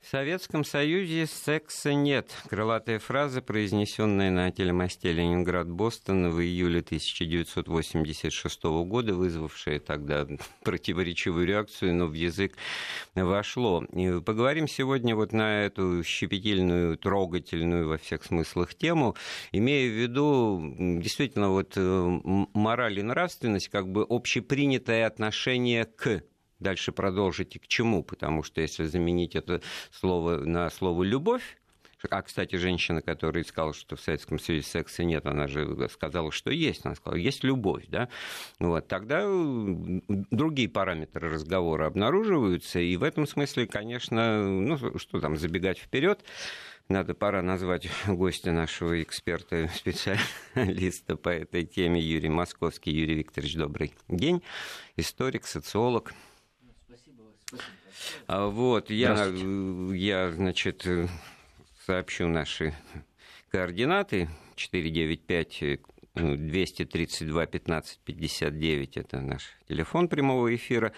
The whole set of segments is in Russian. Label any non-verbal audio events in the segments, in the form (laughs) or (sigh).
В Советском Союзе секса нет. Крылатая фраза, произнесенная на телемосте Ленинград-Бостон в июле 1986 года, вызвавшая тогда (laughs) противоречивую реакцию, но в язык вошло. И поговорим сегодня вот на эту щепетильную, трогательную во всех смыслах тему, имея в виду действительно вот э, мораль и нравственность, как бы общепринятое отношение к дальше продолжить и к чему, потому что если заменить это слово на слово «любовь», а, кстати, женщина, которая сказала, что в Советском Союзе секса нет, она же сказала, что есть. Она сказала, есть любовь, да? Вот, тогда другие параметры разговора обнаруживаются, и в этом смысле, конечно, ну, что там, забегать вперед, надо пора назвать гостя нашего эксперта, специалиста по этой теме Юрий Московский. Юрий Викторович, добрый день. Историк, социолог, вот, я, я, значит, сообщу наши координаты. 495 232 15 59 это наш телефон прямого эфира.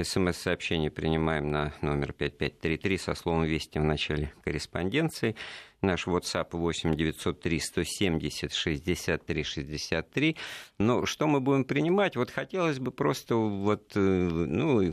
СМС-сообщение принимаем на номер 5533 со словом «Вести» в начале корреспонденции. Наш WhatsApp 8 903 170 63 63. Но что мы будем принимать? Вот хотелось бы просто вот, э, ну,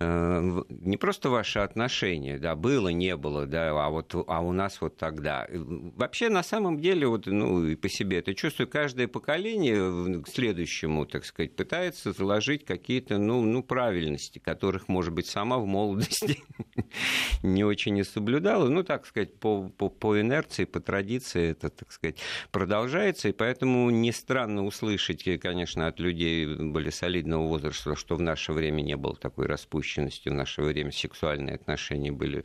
не просто ваши отношения, да, было, не было, да, а вот а у нас вот тогда. Вообще, на самом деле, вот, ну, и по себе это чувствую, каждое поколение к следующему, так сказать, пытается заложить какие-то, ну, ну, правильности, которых, может быть, сама в молодости (laughs) не очень не соблюдала. Ну, так сказать, по, по, по инерции, по традиции это, так сказать, продолжается, и поэтому не странно услышать, конечно, от людей более солидного возраста, что в наше время не было такой распущенности распущенностью в наше время сексуальные отношения были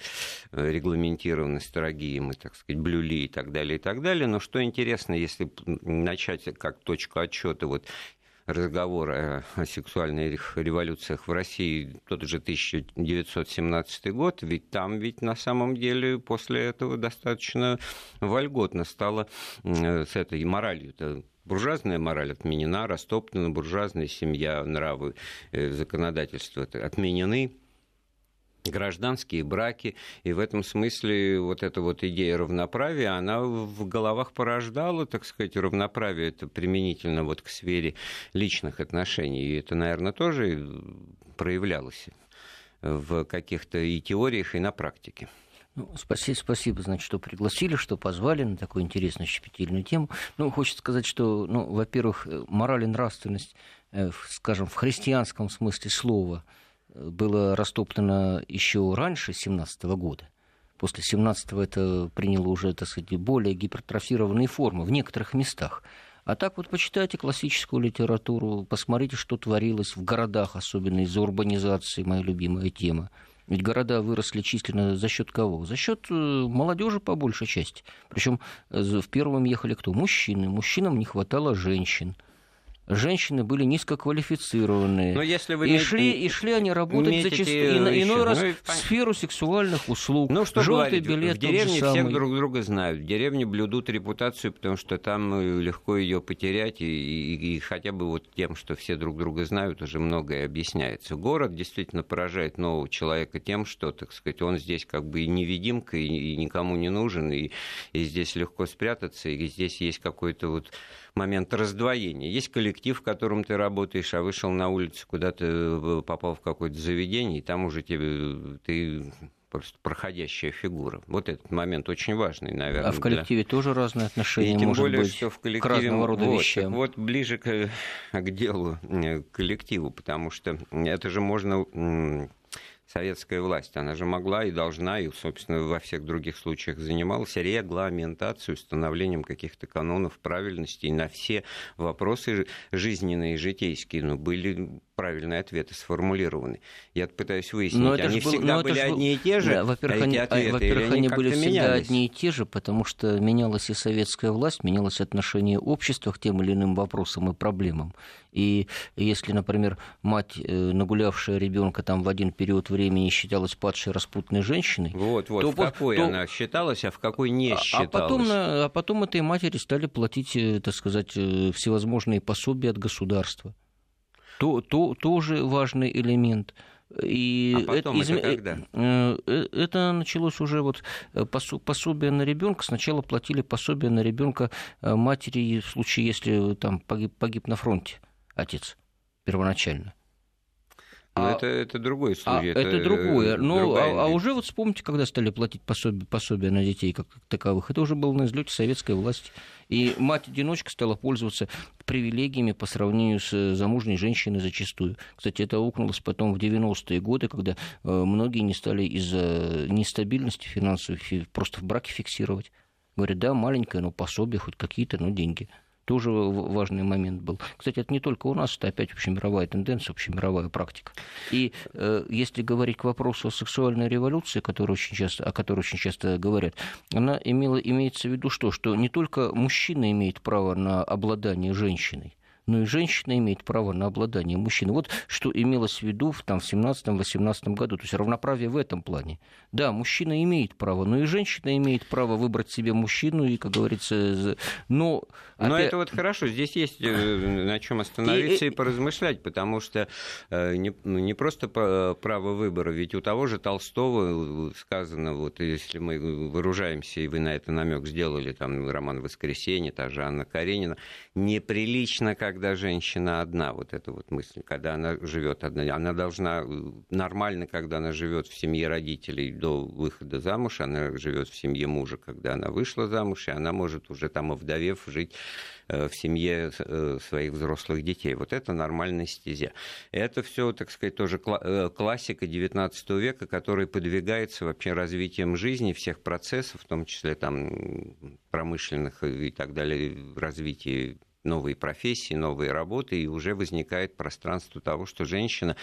э, регламентированы строгие, мы, так сказать, блюли и так далее, и так далее. Но что интересно, если начать как точку отчета вот разговора о сексуальных революциях в России, тот же 1917 год, ведь там ведь на самом деле после этого достаточно вольготно стало э, с этой моралью-то Буржуазная мораль отменена, растоптана, буржуазная семья, нравы, э, законодательство отменены. Гражданские браки, и в этом смысле вот эта вот идея равноправия, она в головах порождала, так сказать, равноправие это применительно вот к сфере личных отношений, и это, наверное, тоже проявлялось в каких-то и теориях, и на практике. Ну, спасибо, спасибо, значит, что пригласили, что позвали на такую интересную щепетильную тему. Ну, хочется сказать, что, ну, во-первых, э, мораль и нравственность, э, скажем, в христианском смысле слова э, было растоптано еще раньше 17 года. После 17-го это приняло уже, так сказать, более гипертрофированные формы в некоторых местах. А так вот почитайте классическую литературу, посмотрите, что творилось в городах, особенно из-за урбанизации, моя любимая тема. Ведь города выросли численно за счет кого? За счет э, молодежи по большей части. Причем э, в первом ехали кто? Мужчины. Мужчинам не хватало женщин женщины были низкоквалифицированные. Но если вы и, метите, шли, и шли они работать зачастую, иной еще, раз ну, в сферу сексуальных услуг. Ну, что Желтый говорить, билет в деревне всех самый. друг друга знают. В деревне блюдут репутацию, потому что там э, легко ее потерять, и, и, и хотя бы вот тем, что все друг друга знают, уже многое объясняется. Город действительно поражает нового человека тем, что, так сказать, он здесь как бы и невидимка, и, и никому не нужен, и, и здесь легко спрятаться, и здесь есть какой-то вот момент раздвоения. Есть коллектив, в котором ты работаешь, а вышел на улицу, куда-то э, попал в какое-то заведение, и там уже тебе ты просто проходящая фигура. Вот этот момент очень важный, наверное. А в коллективе для... тоже разные отношения, и тем может более, быть, что в коллективе... к разного рода вот, вещам. Вот ближе к, к делу, э, к коллективу, потому что это же можно советская власть. Она же могла и должна, и, собственно, во всех других случаях занималась регламентацией, установлением каких-то канонов правильности. На все вопросы жизненные, житейские, ну, были правильные ответы сформулированы. Я пытаюсь выяснить, но это они был, всегда были это одни и те же, да, во-первых, а они, ответы, во-первых, они, они были всегда менялись? одни и те же, потому что менялась и советская власть, менялось отношение общества к тем или иным вопросам и проблемам. И если, например, мать, э, нагулявшая ребенка там в один период времени считалась падшей распутной женщиной, вот, вот, то, в какой то, она считалась, а в какой не считалась. А потом, а потом этой матери стали платить, э, так сказать, э, всевозможные пособия от государства. То, то, тоже важный элемент. И а потом это, это когда? Э, э, это началось уже вот пособие на ребенка. Сначала платили пособие на ребенка матери в случае, если там погиб, погиб на фронте отец первоначально. Но а, это, это другой случай. А, это, это другое. Но, а, а уже вот вспомните, когда стали платить пособие, пособие на детей как таковых, это уже было на излете советской власти. И мать-одиночка стала пользоваться привилегиями по сравнению с замужней женщиной зачастую. Кстати, это укнулось потом в 90-е годы, когда э, многие не стали из-за нестабильности финансовой просто в браке фиксировать. Говорят, да, маленькое, но пособие, хоть какие-то, но деньги тоже важный момент был. Кстати, это не только у нас, это опять общемировая тенденция, общемировая практика. И э, если говорить к вопросу о сексуальной революции, который очень часто, о которой очень часто говорят, она имела, имеется в виду что? Что не только мужчина имеет право на обладание женщиной, но и женщина имеет право на обладание мужчиной. Вот что имелось в виду в, там, в 17-18 году, то есть равноправие в этом плане. Да, мужчина имеет право, но и женщина имеет право выбрать себе мужчину, и, как говорится, но... Но опять... это вот хорошо, здесь есть э, на чем остановиться и, и поразмышлять, потому что э, не, ну, не просто право выбора, ведь у того же Толстого сказано, вот если мы вооружаемся, и вы на это намек сделали, там роман «Воскресенье», та же Анна Каренина, неприлично, как когда женщина одна, вот эта вот мысль, когда она живет одна, она должна э, нормально, когда она живет в семье родителей до выхода замуж, она живет в семье мужа, когда она вышла замуж, и она может уже там овдовев жить э, в семье э, своих взрослых детей. Вот это нормальная стезя. Это все, так сказать, тоже классика XIX века, которая подвигается вообще развитием жизни, всех процессов, в том числе там промышленных и так далее, развития новые профессии, новые работы, и уже возникает пространство того, что женщина,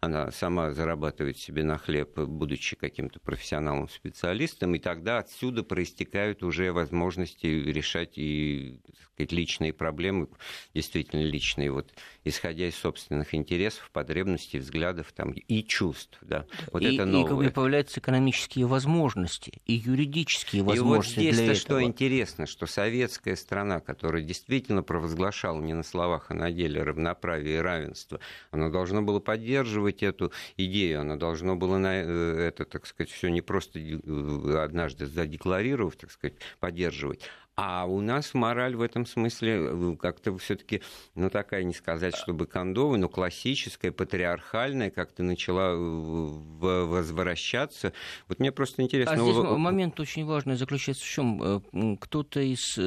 она сама зарабатывает себе на хлеб, будучи каким-то профессионалом, специалистом, и тогда отсюда проистекают уже возможности решать и сказать, личные проблемы, действительно личные, вот, исходя из собственных интересов, потребностей, взглядов там, и чувств. Да. Вот и, это новое. И как бы появляются экономические возможности, и юридические возможности. И вот здесь-то что интересно, что советская страна, которая действительно провозглашала не на словах, а на деле равноправие и равенство, она должна была поддерживать эту идею, она должна была на э, это, так сказать, все не просто э, однажды задекларировав, так сказать, поддерживать, а у нас мораль в этом смысле э, как-то все-таки, ну такая, не сказать, чтобы кондовая, но классическая, патриархальная, как-то начала возвращаться. Вот мне просто интересно... А здесь момент очень важный заключается в чем? Кто-то из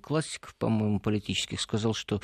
классиков, по-моему, политических сказал, что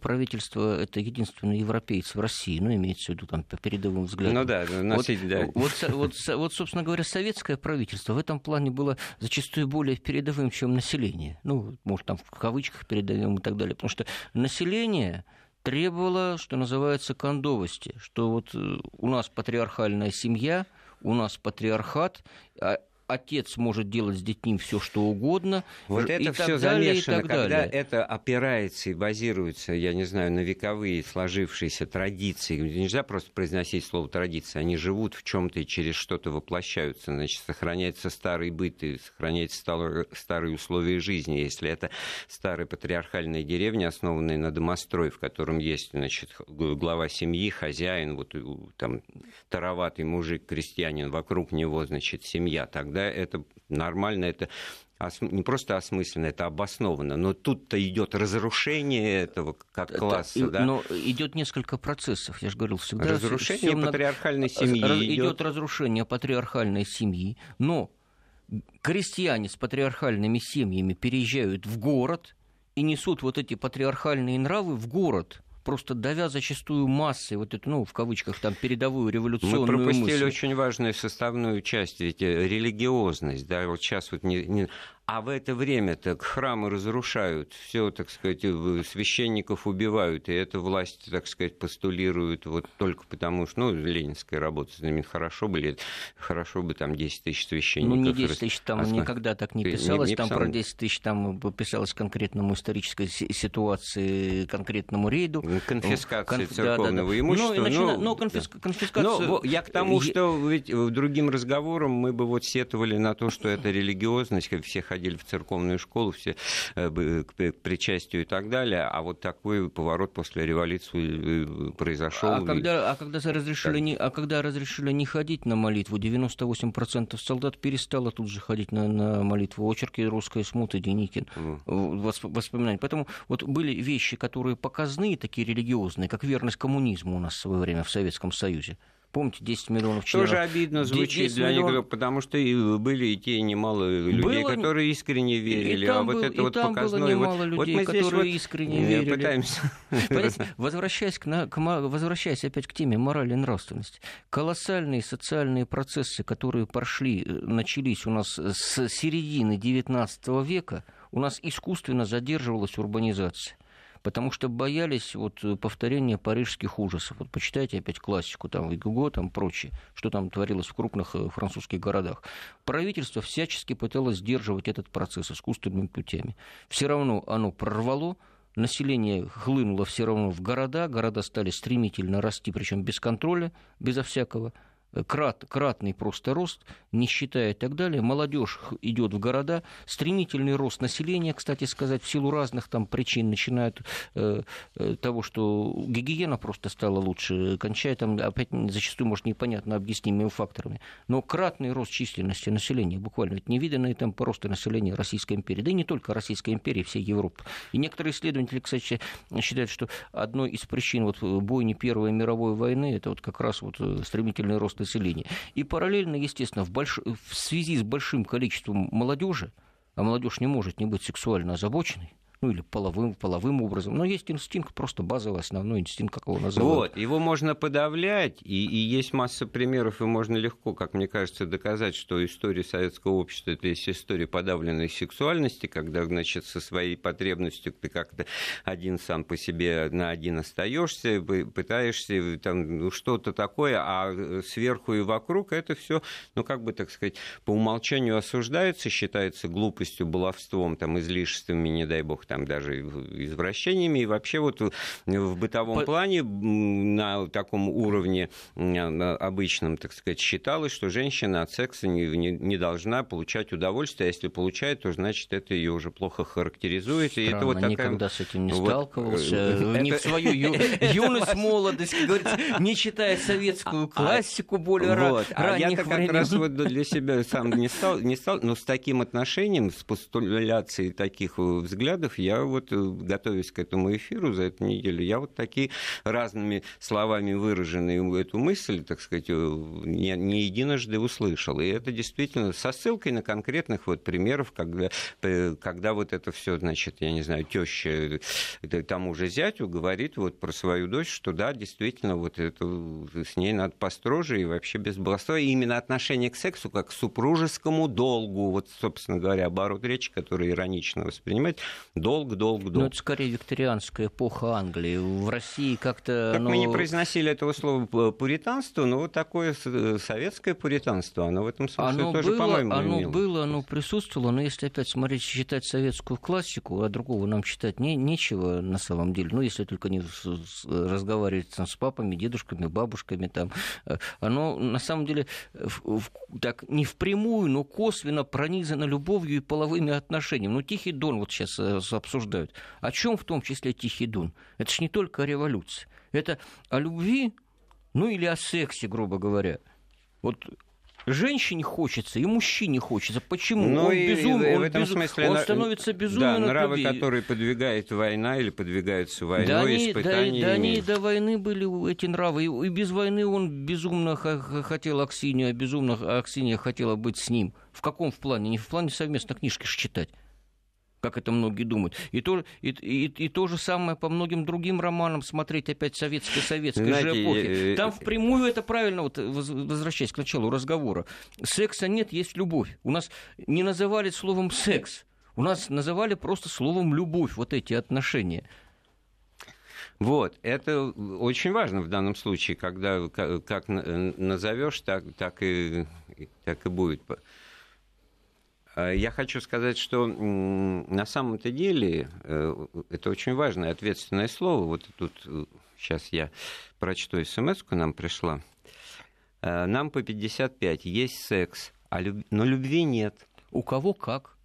правительство это единственный европеец в России, ну, имеется в виду там по передовым взглядам. Ну да, носить, вот, да. Вот, вот, вот, собственно говоря, советское правительство в этом плане было зачастую более передовым, чем население ну, может, там в кавычках передаем и так далее, потому что население требовало, что называется, кондовости, что вот э, у нас патриархальная семья, у нас патриархат, а отец может делать с детьми все, что угодно. Вот и это все замешано, когда далее. это опирается и базируется, я не знаю, на вековые сложившиеся традиции. Нельзя просто произносить слово традиция. Они живут в чем-то и через что-то воплощаются. Значит, сохраняется старый быт и сохраняются старые условия жизни. Если это старая патриархальная деревня, основанная на домострой, в котором есть, значит, глава семьи, хозяин, вот там тароватый мужик, крестьянин, вокруг него, значит, семья, тогда да, это нормально, это не просто осмысленно, это обоснованно. Но тут-то идет разрушение этого как класса. Это, да? Но идет несколько процессов, я же говорил, всегда. Разрушение всем патриархальной семьи. Раз, идет разрушение патриархальной семьи, но крестьяне с патриархальными семьями переезжают в город и несут вот эти патриархальные нравы в город просто давя зачастую массой вот эту, ну, в кавычках, там, передовую революционную Мы пропустили мысль. очень важную составную часть, ведь э, религиозность, да, вот сейчас вот не, не а в это время так храмы разрушают, все, так сказать, священников убивают, и эта власть, так сказать, постулирует вот только потому, что, ну, ленинская работа, хорошо бы, хорошо бы там 10 тысяч священников. Ну, не 10 тысяч, там Осна... никогда так не писалось, не, не там про 10 тысяч там писалось конкретному исторической ситуации, конкретному рейду. Ну, конфискация Конф... церковного да, да, да. имущества. Ну, начина... но, но конфис... да. конфискация... Но, я к тому, что ведь другим разговором мы бы вот сетовали на то, что это религиозность, как все ходили в церковную школу, все к причастию и так далее, а вот такой поворот после революции произошел. А когда, а когда разрешили не, а когда разрешили не ходить на молитву, 98% солдат перестало тут же ходить на, на молитву. Очерки «Русская смута», Деникин, mm. воспоминания. Поэтому вот были вещи, которые показные, такие религиозные, как верность коммунизму у нас в свое время в Советском Союзе. Помните, 10 миллионов членов. Тоже обидно звучит для миллион... них, потому что и были и те немало людей, было... которые искренне верили. И там а был, вот это и вот там показное... было немало вот, людей, вот которые вот искренне верили. Пытаемся... (laughs) возвращаясь, к, к, возвращаясь опять к теме морали и нравственности, колоссальные социальные процессы, которые прошли, э, начались у нас с середины XIX века, у нас искусственно задерживалась урбанизация потому что боялись вот повторения парижских ужасов. Вот почитайте опять классику, там, Гюго, там, прочее, что там творилось в крупных э, французских городах. Правительство всячески пыталось сдерживать этот процесс искусственными путями. Все равно оно прорвало, население хлынуло все равно в города, города стали стремительно расти, причем без контроля, безо всякого крат, кратный просто рост, нищета и так далее. Молодежь идет в города, стремительный рост населения, кстати сказать, в силу разных там причин, начиная от э, э, того, что гигиена просто стала лучше, кончая там, опять зачастую, может, непонятно объяснимыми факторами. Но кратный рост численности населения, буквально, это невиданный темп роста населения Российской империи, да и не только Российской империи, всей Европы. И некоторые исследователи, кстати, считают, что одной из причин вот бойни Первой мировой войны, это вот как раз вот стремительный рост населения. И параллельно, естественно, в, больш... в связи с большим количеством молодежи, а молодежь не может не быть сексуально озабоченной, ну или половым, половым образом. Но есть инстинкт, просто базовый, основной инстинкт, как его называют. Вот, его можно подавлять, и, и есть масса примеров, и можно легко, как мне кажется, доказать, что история советского общества это есть история подавленной сексуальности, когда, значит, со своей потребностью ты как-то один сам по себе на один остаешься, пытаешься там ну, что-то такое, а сверху и вокруг это все, ну как бы так сказать, по умолчанию осуждается, считается глупостью, баловством, там, излишествами, не дай бог, там даже извращениями. И вообще вот в бытовом По... плане на таком уровне обычном, так сказать, считалось, что женщина от секса не, не, не должна получать удовольствие, а если получает, то значит это ее уже плохо характеризует. Странно, и это вот такая... никогда с этим не вот... сталкивался. Э, не в свою (laughs) юность, молодость, как говорится, не читая советскую а, классику более вот. А я-то как раз вот (laughs) для себя сам не стал, не стал, но с таким отношением, с постуляцией таких взглядов я вот, э, готовясь к этому эфиру за эту неделю, я вот такие разными словами выраженные эту мысль, так сказать, э, не, не единожды услышал. И это действительно со ссылкой на конкретных вот примеров, когда, когда вот это все, значит, я не знаю, теща э, тому же зятю говорит вот про свою дочь, что да, действительно, вот это с ней надо построже и вообще без баловства. И именно отношение к сексу как к супружескому долгу, вот, собственно говоря, оборот речи, который иронично воспринимать, долг, долг, долг. Ну, это скорее викторианская эпоха Англии. В России как-то... Как оно... мы не произносили этого слова пуританство, но вот такое советское пуританство, оно в этом смысле оно тоже, по-моему, Оно имело. было, оно присутствовало, но если опять смотреть, читать советскую классику, а другого нам читать не, нечего на самом деле, ну, если только не разговаривать там, с папами, дедушками, бабушками, там, э, оно на самом деле в, в, так не впрямую, но косвенно пронизано любовью и половыми отношениями. Ну, Тихий Дон вот сейчас обсуждают. О чем в том числе Тихий Дон? Это же не только о революции. Это о любви, ну или о сексе, грубо говоря. Вот женщине хочется, и мужчине хочется. Почему? Ну, он и, безум... и, он, в этом безум... смысле он становится безумным. Да, нравы, любви. которые подвигает война или подвигаются войной, да они. Да, да они до войны были эти нравы. И, и без войны он безумно хотел Аксинию, а безумно Аксинья хотела быть с ним. В каком в плане? Не в плане совместно книжки читать как это многие думают. И то, и, и, и то же самое по многим другим романам смотреть опять советской советской Знаете, же эпохи. Там впрямую это правильно, вот, возвращаясь к началу разговора. Секса нет, есть любовь. У нас не называли словом секс, у нас называли просто словом любовь вот эти отношения. Вот, это очень важно в данном случае, когда как назовешь, так, так, и, так и будет. Э, я хочу сказать, что на самом-то деле э, это очень важное ответственное слово. Вот тут сейчас э, я прочту смс нам пришла. Нам по 55, есть секс, а люб... но любви нет. У кого как?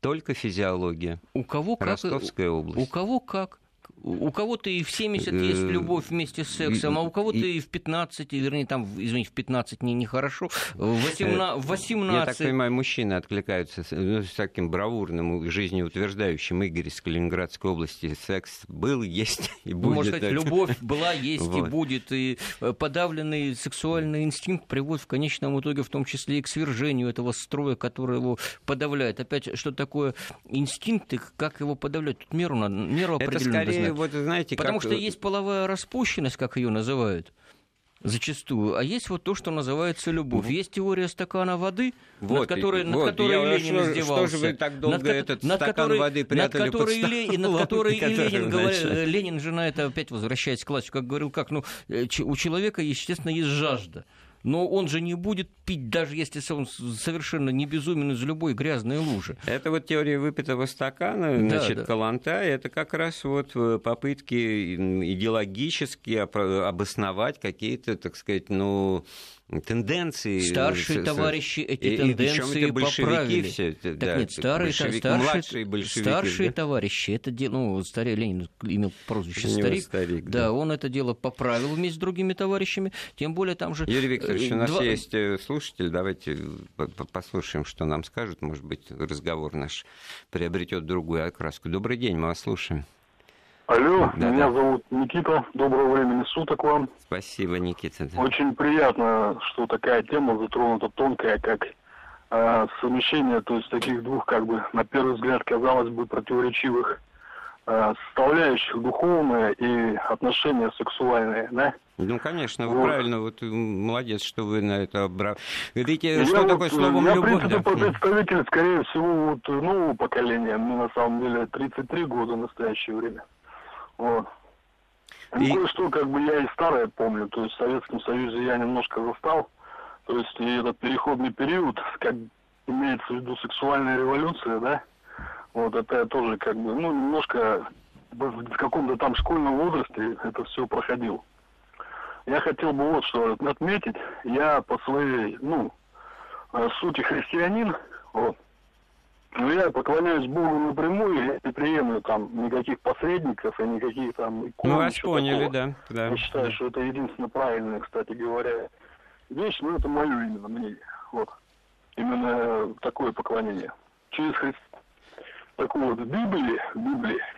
Только физиология. У кого как? Ростовская область. У кого как? У кого-то и в 70 есть Э, любовь вместе с сексом, а у кого-то и в 15, вернее, там, извините, в 15 не, нехорошо, в 18, в 18 Я так понимаю, мужчины откликаются ну, с таким бравурным, жизнеутверждающим Игорь из Калининградской области. Секс был, есть (laughs) и будет. Ну, можно сказать, любовь была, есть и Вот. будет. И э, подавленный сексуальный инстинкт приводит в конечном итоге в том числе и к свержению этого строя, который его подавляет. Опять, что такое инстинкт и как его подавлять? Тут меру, надо, меру определенную скорее, знать. Вот знаете, Потому как... что есть половая распущенность, как ее называют зачастую, а есть вот то, что называется любовь. Есть теория стакана воды, Вот, над которой, и- над вот, которой я- Ленин что издевался. что же вы так долго над этот над стакан которой- воды прятали над которой, под Ле- и над которой и который, Ленин говорил, значит- э, Ленин же на это опять возвращаясь к классику, как говорил, как, ну, э, у человека, естественно, есть жажда. Но он же не будет пить, даже если он совершенно не безумен из любой грязной лужи. Это вот теория выпитого стакана, Да, значит, да. Каланта, это как раз вот э, попытки идеологически обосновать какие-то, так сказать, ну, тенденции. Старшие С- с- товарищи эти и- и тенденции большевики поправили. все Так да, нет, старые, старшие, младшие большевики. старшие да? товарищи, это дело, ну, старый Ленин имел прозвище старик, старик, да, да. он это дело поправил вместе с другими товарищами, тем более там же... Юрий Викторович, у нас э, два- есть э, слушатель, давайте э, по- по- послушаем, что нам скажут, может быть, разговор наш приобретет другую окраску. Добрый день, мы вас слушаем. Алло, Да, меня да. зовут Никита. Доброго времени суток вам. Спасибо, Никита. Очень приятно, что такая тема затронута тонкая, как э, совмещение, то есть таких двух, как бы, на первый взгляд, казалось бы, противоречивых э, составляющих духовное и отношения сексуальные, да? Ну, конечно, вы Вот. правильно, вот молодец, что вы на это обра... Видите, Я что вот, такое э, словом я, любовь? в принципе, да? представитель, скорее всего, вот нового поколения. Мне, на самом деле, 33 года в настоящее время. Вот. Ну, И- кое-что, как бы, я и старое помню. То есть, в Советском Союзе я немножко застал. То есть, и этот переходный период, как имеется в виду сексуальная революция, да? Вот, это я тоже, как бы, ну, немножко в в каком-то там школьном возрасте это все проходил. Я хотел бы вот что отметить. Я по своей, ну, э, сути христианин, вот. Но я поклоняюсь Богу напрямую, я не приемлю там никаких посредников и никаких там икон. Ну, вас поняли, такого. да. да. Я считаю, что это единственно правильная, кстати говоря, вещь, но это мое именно мнение. Вот. Именно такое поклонение. Через Христа. Так вот, в Библии, в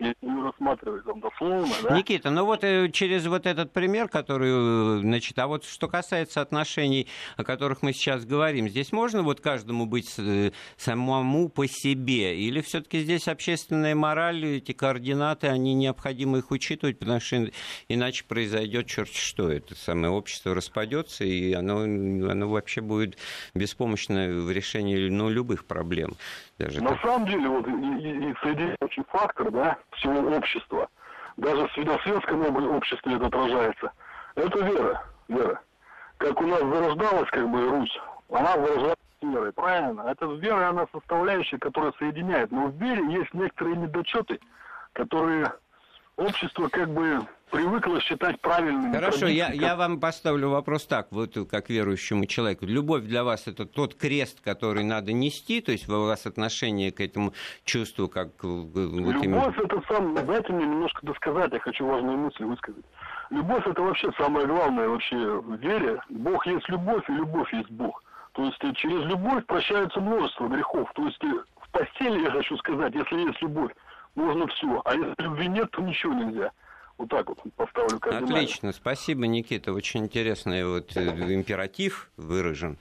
не рассматривать там дословно, да, Никита, ну вот э, через вот этот пример, который, э, значит, а вот что касается отношений, о которых мы сейчас говорим, здесь можно вот каждому быть э, самому по себе, или все-таки здесь общественная мораль, эти координаты, они необходимо их учитывать, потому что ин- иначе произойдет черт что, это самое общество распадется, и оно, оно вообще будет беспомощно в решении ну, любых проблем. Даже На так. самом деле, вот и, и- и соединяющий фактор, да, всего общества, даже в светосветском об- обществе это отражается, это вера, вера. Как у нас зарождалась, как бы, Русь, она зарождалась верой, правильно? Это вера, она составляющая, которая соединяет. Но в вере есть некоторые недочеты, которые общество, как бы, привыкло считать правильными. Хорошо, я, я вам поставлю вопрос так, вот как верующему человеку. Любовь для вас это тот крест, который надо нести, то есть у вас отношение к этому чувству, как э, вот именно... Любовь это сам, дайте мне немножко досказать, я хочу важную мысль высказать. Любовь это вообще самое главное вообще в вере. Бог есть любовь, и любовь есть Бог. То есть э, через любовь прощаются множество грехов. То есть э, в постели, я хочу сказать, если есть любовь, можно все. А если любви нет, то ничего нельзя. Вот так вот поставлю кардинально. Отлично, спасибо, Никита. Очень интересный вот э, императив выражен.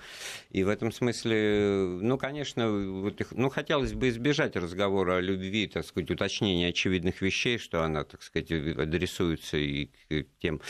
И в этом смысле, э, ну, конечно, вот, их- ну, хотелось бы избежать разговора о любви, так сказать, уточнения очевидных вещей, что она, так сказать, адресуется и к тем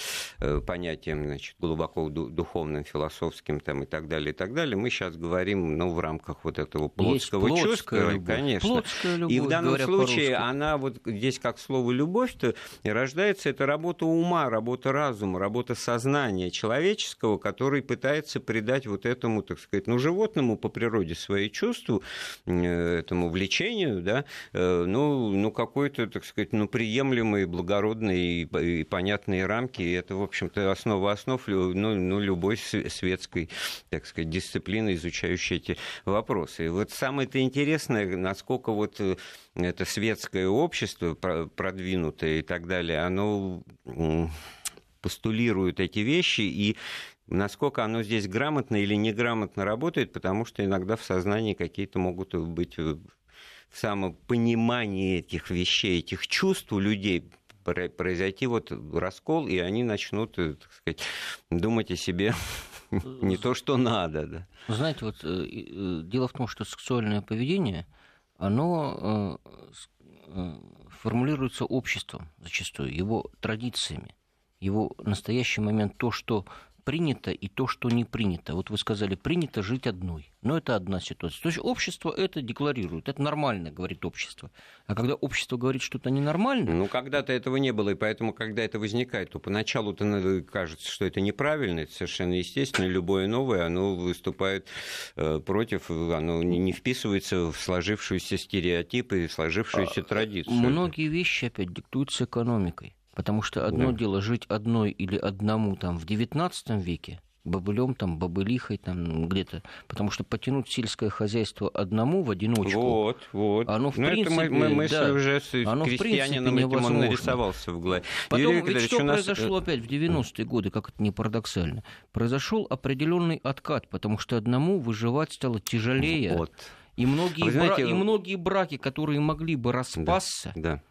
э, понятиям, значит, глубоко ду- духовным, философским там, и так далее, и так далее. Мы сейчас говорим, ну, в рамках вот этого Есть плотского плотская чувства, любовь. конечно. Плотская любовь, и в данном случае она вот здесь как слово «любовь», то и рождается получается, это работа ума, работа разума, работа сознания человеческого, который пытается придать вот этому, так сказать, ну, животному по природе свои чувства, этому влечению, да, ну, ну какой-то, так сказать, ну, приемлемые, благородные и, и понятные рамки. И это, в общем-то, основа основ ну, ну, любой светской, так сказать, дисциплины, изучающей эти вопросы. И вот самое-то интересное, насколько вот э, это светское общество продвинутое и так далее, оно постулирует эти вещи и насколько оно здесь грамотно или неграмотно работает, потому что иногда в сознании какие-то могут быть э, в самопонимании этих вещей, этих чувств у людей произойти вот раскол, и они начнут, э, так сказать, думать о себе (laughs) не то, что надо. Да. Знаете, вот дело в том, что сексуальное поведение – оно э, э, формулируется обществом зачастую, его традициями, его настоящий момент, то, что принято и то, что не принято. Вот вы сказали, принято жить одной. Но это одна ситуация. То есть общество это декларирует. Это нормально, говорит общество. А когда общество говорит что-то ненормальное... Ну, когда-то этого не было, и поэтому, когда это возникает, то поначалу-то кажется, что это неправильно, это совершенно естественно. Любое новое, оно выступает э, против, оно не вписывается в сложившиеся стереотипы, в сложившуюся а, традицию. Многие вещи, опять, диктуются экономикой. Потому что одно да. дело жить одной или одному там в XIX веке, бобылем, там, бобылихой, там, где-то. Потому что потянуть сельское хозяйство одному в одиночку... Вот, вот. Оно, в Но ну, принципе, это мы, мысль да, уже с оно, крестьянином этим он нарисовался в голове. Потом, Юрий ведь что нас... произошло опять в 90-е годы, как это не парадоксально? Произошел определенный откат, потому что одному выживать стало тяжелее. Вот. И многие, знаете, бра... и многие браки, которые могли бы распасться, да, да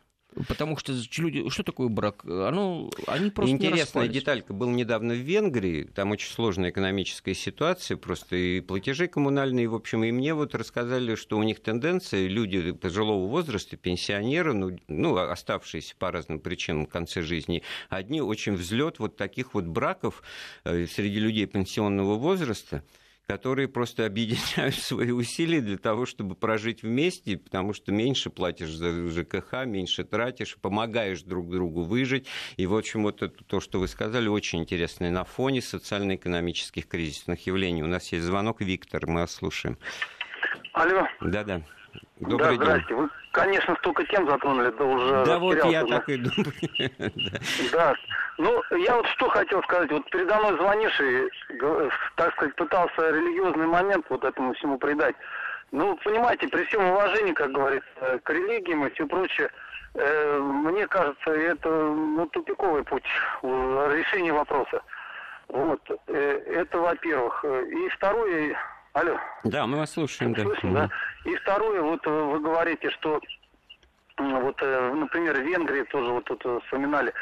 Потому что люди, что такое брак? Оно, они просто Интересная деталька. Был недавно в Венгрии, там очень сложная экономическая ситуация, просто и платежи коммунальные, в общем, и мне вот рассказали, что у них тенденция, люди пожилого возраста, пенсионеры, ну, ну оставшиеся по разным причинам в конце жизни, одни очень взлет вот таких вот браков э, среди людей пенсионного возраста, которые просто (laughs) объединяют свои усилия для того, чтобы прожить вместе, потому что меньше платишь за ЖКХ, меньше тратишь, помогаешь друг другу выжить. И, в общем, вот это то, что вы сказали, очень интересно. на фоне социально-экономических кризисных явлений. У нас есть звонок. Виктор, мы вас слушаем. Алло. Да-да. Добрый да, здрасте. День. Вы, конечно, столько тем затронули, да уже Да вот я так и думаю. (laughs) Да. Ну, я вот что хотел сказать. Вот передо мной звонивший, так сказать, пытался религиозный момент вот этому всему придать. Ну, понимаете, при всем уважении, как говорится, к религиям и все прочее, э, мне кажется, это ну, тупиковый путь решения вопроса. Вот. Э, это, во-первых. И второе, Алло. Да, мы вас слушаем. Да. Слышно, да? И второе, вот э, вы говорите, что вот, э, например, в Венгрии тоже вот тут вспоминали,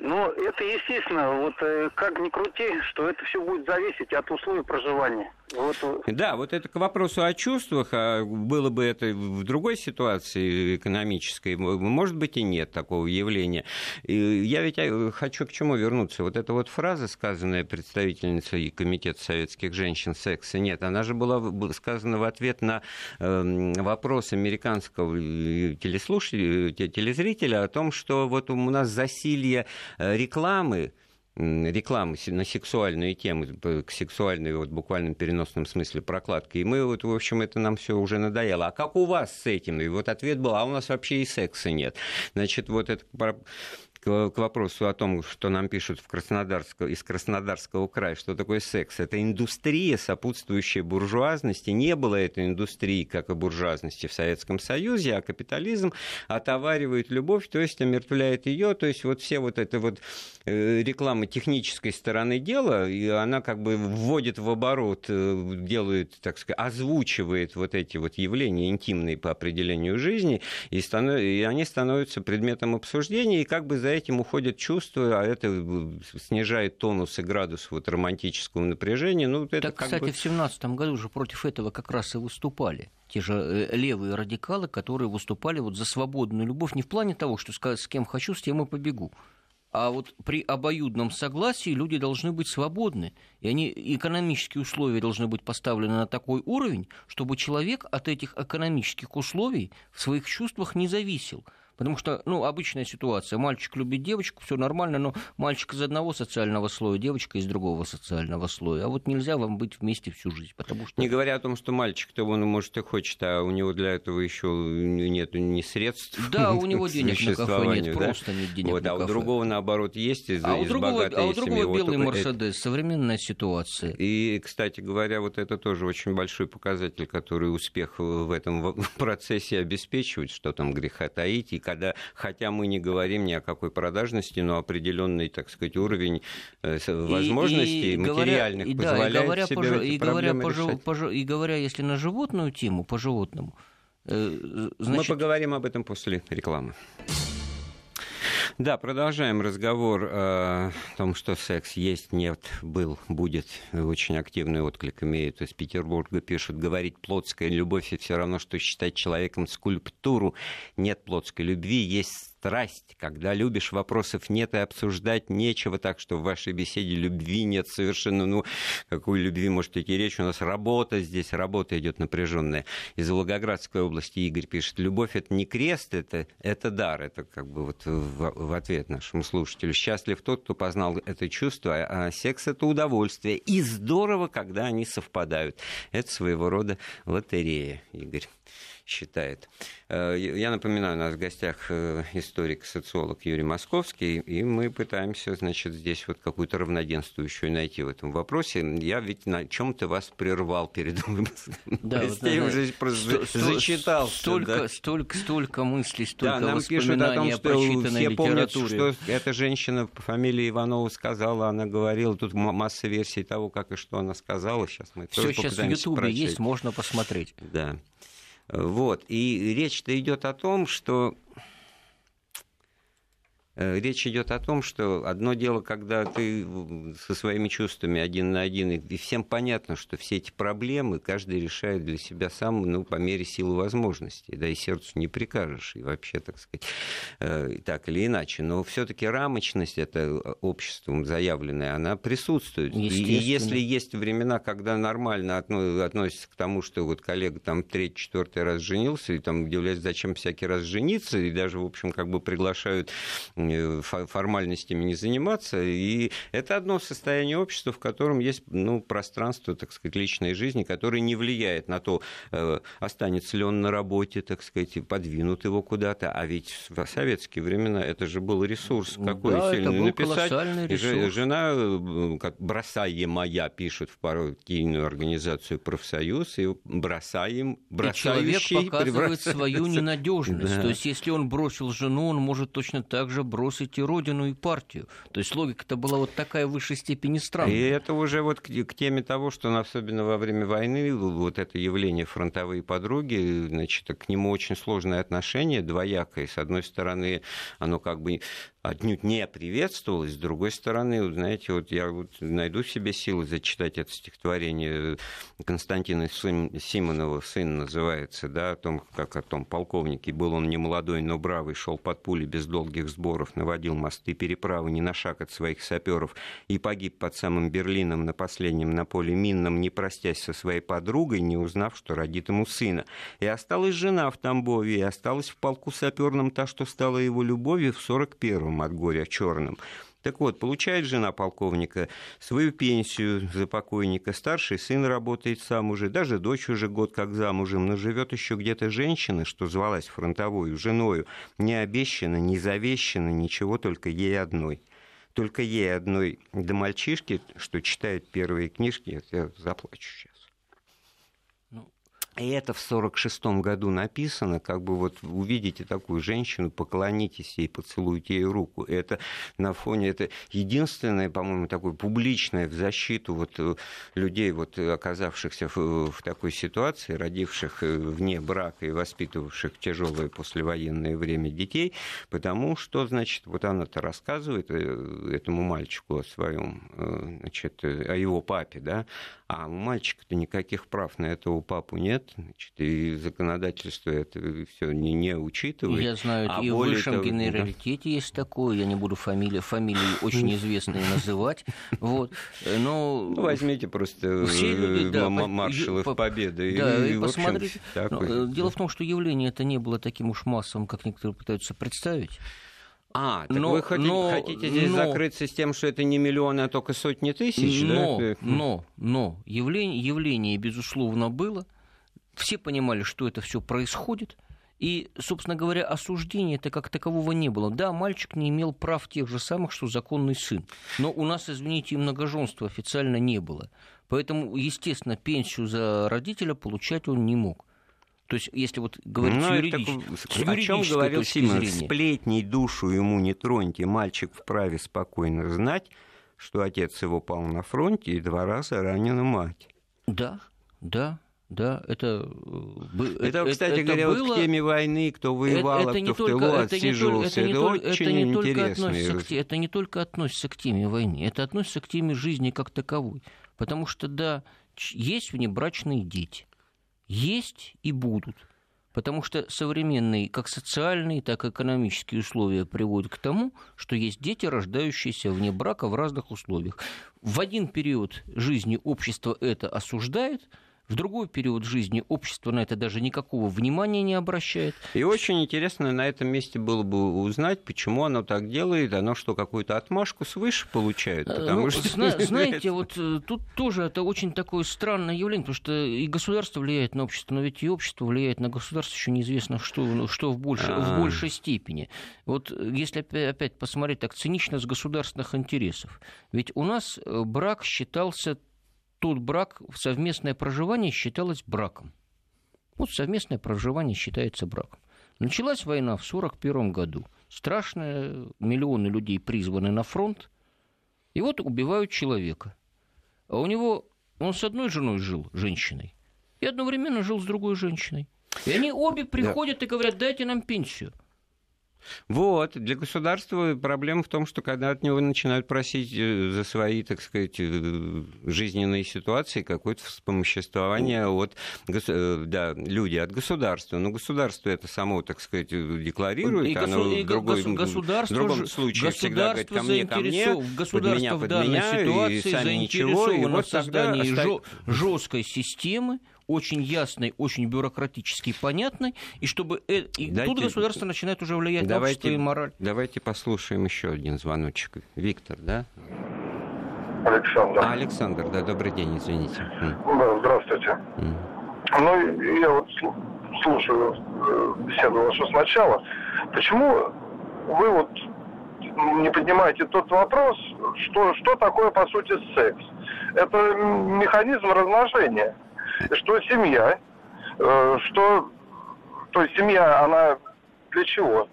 но это естественно, вот э, как ни крути, что это все будет зависеть от условий проживания. Вот. Да, вот это к вопросу о чувствах, а было бы это в другой ситуации экономической, может быть и нет такого явления. И я ведь э, хочу к чему вернуться. Вот эта вот фраза, сказанная представительницей Комитета советских женщин «секса нет», она же была сказана в ответ на эм, вопрос американского э, телеслушателя, телезрителя о том, что вот у нас засилье Э, рекламы, рекламы на сексуальные темы, к сексуальной вот буквальном переносном смысле прокладки. И мы вот, в общем, это нам все уже надоело. А как у вас с этим? И вот ответ был, а у нас вообще и секса нет. Значит, вот это к, вопросу о том, что нам пишут в Краснодарского, из Краснодарского края, что такое секс. Это индустрия, сопутствующая буржуазности. Не было этой индустрии, как и буржуазности в Советском Союзе, а капитализм отоваривает любовь, то есть омертвляет ее. То есть вот все вот это вот э, реклама технической стороны дела, и она как бы вводит в оборот, э, делает, так сказать, озвучивает вот эти вот явления интимные по определению жизни, и, станов... и они становятся предметом обсуждения, и как бы за этим уходят чувства, а это э, снижает тонус и градус вот романтического напряжения. Ну, это так, кстати, бы... в 17 году уже против этого как раз и выступали те же э, левые радикалы, которые выступали вот за свободную любовь не в плане того, что с кем хочу, с тем и побегу, а вот при обоюдном согласии люди должны быть свободны. И они, экономические условия должны быть поставлены на такой уровень, чтобы человек от этих экономических условий в своих чувствах не зависел. Потому что, ну, обычная ситуация. Мальчик любит девочку, все нормально, но мальчик из одного социального слоя, девочка из другого социального слоя. А вот нельзя вам быть вместе всю жизнь, потому что... Не говоря о том, что мальчик-то он, может, и хочет, а у него для этого еще нет ни средств. Да, у (laughs) него денег на кафе нет, да? просто нет денег вот, на а кафе. А у другого, наоборот, есть из, а из у другого, богатой А у другого семьи. белый вот Мерседес, это... современная ситуация. И, кстати говоря, вот это тоже очень большой показатель, который успех в этом (laughs) процессе обеспечивает, что там греха таить. И когда, хотя мы не говорим ни о какой продажности, но определенный, так сказать, уровень э, возможностей и, и материальных говоря, позволяет да, и говоря себе по, эти и говоря, по, решать. по, и говоря, если на животную тему, по животному, э, значит... Мы поговорим об этом после рекламы. Да, продолжаем разговор э, о том, что секс есть, нет, был, будет. Очень активный отклик имеет. Из Петербурга пишут, говорить плотская любовь, и все равно, что считать человеком скульптуру. Нет плотской любви, есть страсть, когда любишь, вопросов нет и обсуждать нечего, так что в вашей беседе любви нет совершенно, ну, какой любви может идти речь, у нас работа здесь, работа идет напряженная. Из Волгоградской области Игорь пишет, любовь это не крест, это, это дар, это как бы вот в, в ответ нашему слушателю. Счастлив тот, кто познал это чувство, а секс это удовольствие, и здорово, когда они совпадают. Это своего рода лотерея, Игорь считает. Э, я напоминаю, у нас в гостях э, историк-социолог Юрий Московский, и мы пытаемся, значит, здесь вот какую-то равноденствующую найти в этом вопросе. Я ведь на чем-то вас прервал перед (laughs) выпуском. Да, вот, уже просто зачитал. Столько, да? столько, столько мыслей, столько да, нам пишут о том, что все помнят, что эта женщина по фамилии Иванова сказала, она говорила, тут масса версий того, как и что она сказала. Сейчас мы Все сейчас в Ютубе есть, можно посмотреть. Да. Вот. И речь-то идет о том, что речь идет о том, что одно дело, когда ты со своими чувствами один на один, и всем понятно, что все эти проблемы каждый решает для себя сам, ну, по мере силы возможностей, да, и сердцу не прикажешь, и вообще, так сказать, э, так или иначе. Но все-таки рамочность, это обществом заявленная, она присутствует. И если есть времена, когда нормально относятся к тому, что вот коллега там третий, четвертый раз женился, и там удивляется, зачем всякий раз жениться, и даже, в общем, как бы приглашают Э, формальностями не заниматься. И это одно состояние общества, в котором есть ну, пространство, так сказать, личной жизни, которое не влияет на то, э, останется ли он на работе, так сказать, подвинут его куда-то. А ведь в советские времена это же был ресурс какой да, сильный это был написать. Ресурс. Жена, э, как бросаемая, пишет в партийную организацию профсоюз, и бросаем, бросающий... И человек показывает свою ненадежность. Да. То есть, если он бросил жену, он может точно так же бросить и родину, и партию. То есть логика-то была вот такая в высшей степени странная. И это уже вот к, к теме того, что ну, особенно во время войны вот это явление фронтовые подруги, значит, к нему очень сложное отношение, двоякое. С одной стороны, оно как бы отнюдь не приветствовалось. С другой стороны, знаете, вот я вот найду в себе силы зачитать это стихотворение э, Константина Симонова «Сын» называется, да, о том, как о том полковнике. Был он не молодой, но бравый, шел под пули без долгих сборов, наводил мосты переправы не на шаг от своих саперов и погиб под самым Берлином на последнем на поле минном, не простясь со своей подругой, не узнав, что родит ему сына. И осталась жена в Тамбове, и осталась в полку саперном та, что стала его любовью в 41-м от горя черным. Так вот, получает жена полковника свою пенсию за покойника, старший сын работает сам уже, даже дочь уже год как замужем, но живет еще где-то женщина, что звалась фронтовой женою, не обещана, не завещана, ничего только ей одной. Только ей одной до мальчишки, что читает первые книжки, я заплачу сейчас. И это в 1946 году написано, как бы вот увидите такую женщину, поклонитесь ей, поцелуйте ей руку. Это на фоне, это единственное, по-моему, такое публичное в защиту вот э, людей, вот, оказавшихся в, в такой ситуации, родивших э, вне брака и воспитывавших тяжелое послевоенное время детей, потому что, значит, вот она-то рассказывает э, этому мальчику о своем, значит, о его папе, да, а у мальчика-то никаких прав на этого папу нет, значит, и законодательство это все не, не учитывает. Я знаю, а и в высшем того, генералитете да. есть такое, я не буду фамилии, фамилии очень известные (laughs) называть, вот, но... Ну, возьмите просто все люди, да, маршалов по... Победы. Да, и, и посмотрите. Но, э, дело в том, что явление это не было таким уж массовым, как некоторые пытаются представить. А, так но, вы хотите, но, хотите здесь но, закрыться с тем, что это не миллионы, а только сотни тысяч, но, да? Но, но, явление, явление, безусловно, было. Все понимали, что это все происходит. И, собственно говоря, осуждения это как такового не было. Да, мальчик не имел прав тех же самых, что законный сын. Но у нас, извините, и многоженства официально не было. Поэтому, естественно, пенсию за родителя получать он не мог. То есть, если вот говорить ну, юридически, так, о чем говорил Симон, сплетней душу ему не троньте, мальчик вправе спокойно знать, что отец его пал на фронте и два раза ранена мать. Да, да, да, это... Э, это, кстати это говоря, было... вот к теме войны, кто воевал, это, это кто в тылу только, отсиживался. Это, не, это, это, очень это не только относится к, это не только относится к теме войны, это относится к теме жизни как таковой. Потому что, да, есть внебрачные дети есть и будут. Потому что современные как социальные, так и экономические условия приводят к тому, что есть дети, рождающиеся вне брака в разных условиях. В один период жизни общество это осуждает – в другой период жизни общество на это даже никакого внимания не обращает. И очень интересно на этом месте было бы узнать, почему оно так делает, оно что, какую-то отмашку свыше получает? Э, потому ну, что... зна- (laughs) знаете, вот э, тут тоже это очень такое странное явление, потому что и государство влияет на общество, но ведь и общество влияет на государство, еще неизвестно, что, что в, больше, в а. большей степени. Вот если опять посмотреть так цинично с государственных интересов, ведь у нас э, брак считался тот брак, совместное проживание считалось браком. Вот совместное проживание считается браком. Началась война в 1941 году. Страшная, миллионы людей призваны на фронт. И вот убивают человека. А у него, он с одной женой жил, женщиной, и одновременно жил с другой женщиной. И они обе приходят да. и говорят, дайте нам пенсию. Вот, для государства проблема в том, что когда от него начинают просить э, за свои, так сказать, э, жизненные ситуации какое-то вспомоществование от э, да, люди от государства. Но государство это само, так сказать, декларирует, и оно и в, другой, государство, в другом случае всегда говорит ко мне, ко мне, под меня, под меня, и сами ничего. И вот в создании тогда... жесткой системы, очень ясной, очень бюрократически понятной, и чтобы э, и Дайте... тут государство начинает уже влиять давайте, на общество и мораль. Давайте послушаем еще один звоночек. Виктор, да? Александр. А, Александр, да, добрый день, извините. Да, здравствуйте. Mm. Ну, я вот слушаю э, беседу вашу сначала. Почему вы вот не поднимаете тот вопрос, что, что такое, по сути, секс? Это механизм размножения что семья, э, что, то есть семья, она для чего?